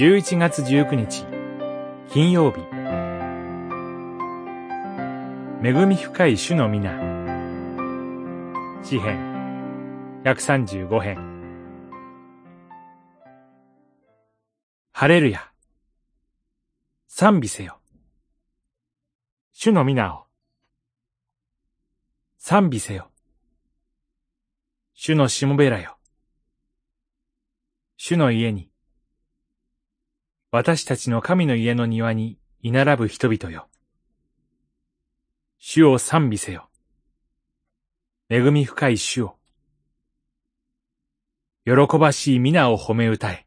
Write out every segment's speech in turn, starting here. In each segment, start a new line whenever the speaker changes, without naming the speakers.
11月19日、金曜日。恵み深い主の皆。詩編、135編。ハレルヤ。賛美せよ。主の皆を。賛美せよ。主のしもべらよ。主の家に。私たちの神の家の庭に居並ぶ人々よ。主を賛美せよ。恵み深い主を。喜ばしい皆を褒め歌え。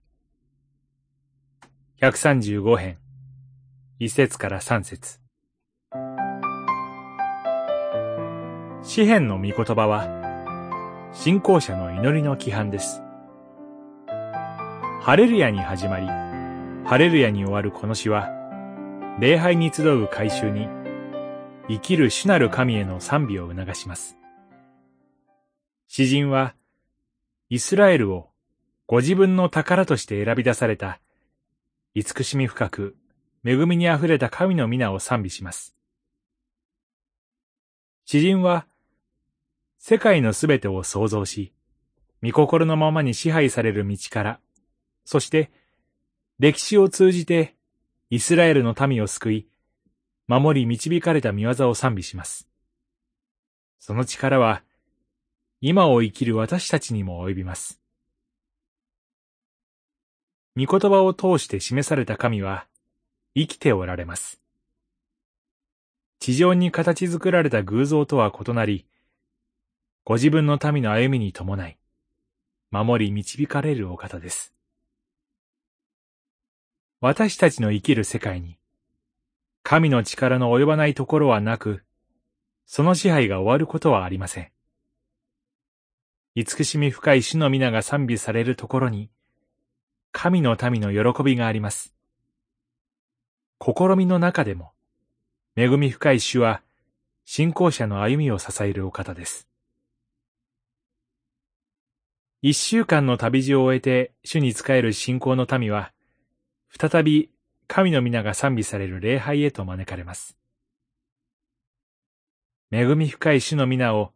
135編、一節から三節。詩篇の御言葉は、信仰者の祈りの規範です。ハレルヤに始まり、ハレルヤに終わるこの詩は、礼拝に集う改宗に、生きる主なる神への賛美を促します。詩人は、イスラエルをご自分の宝として選び出された、慈しみ深く、恵みにあふれた神の皆を賛美します。詩人は、世界のすべてを創造し、御心のままに支配される道から、そして、歴史を通じて、イスラエルの民を救い、守り導かれた見業を賛美します。その力は、今を生きる私たちにも及びます。御言葉を通して示された神は、生きておられます。地上に形作られた偶像とは異なり、ご自分の民の歩みに伴い、守り導かれるお方です。私たちの生きる世界に、神の力の及ばないところはなく、その支配が終わることはありません。慈しみ深い主の皆が賛美されるところに、神の民の喜びがあります。試みの中でも、恵み深い主は、信仰者の歩みを支えるお方です。一週間の旅路を終えて主に仕える信仰の民は、再び神の皆が賛美される礼拝へと招かれます。恵み深い主の皆を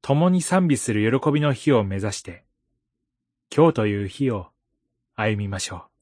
共に賛美する喜びの日を目指して、今日という日を歩みましょう。